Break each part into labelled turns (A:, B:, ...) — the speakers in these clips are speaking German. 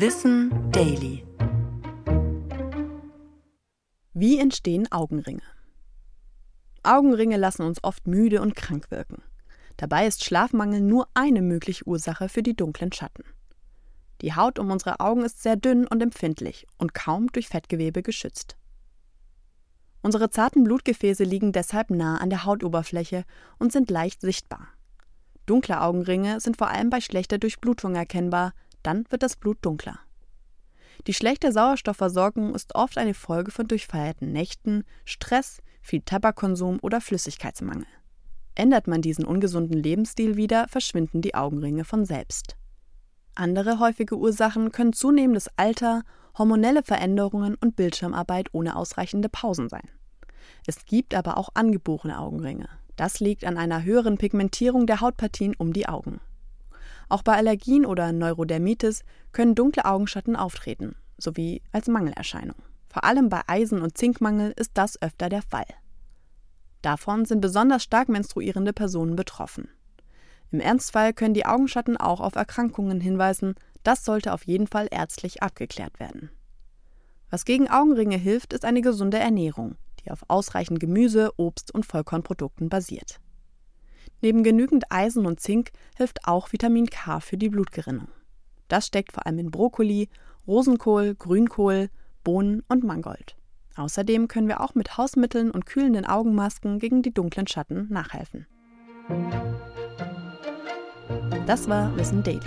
A: Wissen Daily. Wie entstehen Augenringe? Augenringe lassen uns oft müde und krank wirken. Dabei ist Schlafmangel nur eine mögliche Ursache für die dunklen Schatten. Die Haut um unsere Augen ist sehr dünn und empfindlich und kaum durch Fettgewebe geschützt. Unsere zarten Blutgefäße liegen deshalb nah an der Hautoberfläche und sind leicht sichtbar. Dunkle Augenringe sind vor allem bei schlechter Durchblutung erkennbar, dann wird das Blut dunkler. Die schlechte Sauerstoffversorgung ist oft eine Folge von durchfeierten Nächten, Stress, viel Tabakkonsum oder Flüssigkeitsmangel. Ändert man diesen ungesunden Lebensstil wieder, verschwinden die Augenringe von selbst. Andere häufige Ursachen können zunehmendes Alter, hormonelle Veränderungen und Bildschirmarbeit ohne ausreichende Pausen sein. Es gibt aber auch angeborene Augenringe. Das liegt an einer höheren Pigmentierung der Hautpartien um die Augen. Auch bei Allergien oder Neurodermitis können dunkle Augenschatten auftreten, sowie als Mangelerscheinung. Vor allem bei Eisen- und Zinkmangel ist das öfter der Fall. Davon sind besonders stark menstruierende Personen betroffen. Im Ernstfall können die Augenschatten auch auf Erkrankungen hinweisen, das sollte auf jeden Fall ärztlich abgeklärt werden. Was gegen Augenringe hilft, ist eine gesunde Ernährung, die auf ausreichend Gemüse, Obst und Vollkornprodukten basiert. Neben genügend Eisen und Zink hilft auch Vitamin K für die Blutgerinnung. Das steckt vor allem in Brokkoli, Rosenkohl, Grünkohl, Bohnen und Mangold. Außerdem können wir auch mit Hausmitteln und kühlenden Augenmasken gegen die dunklen Schatten nachhelfen. Das war Wissen Daily.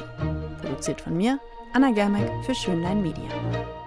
A: Produziert von mir, Anna Germeck für Schönlein Media.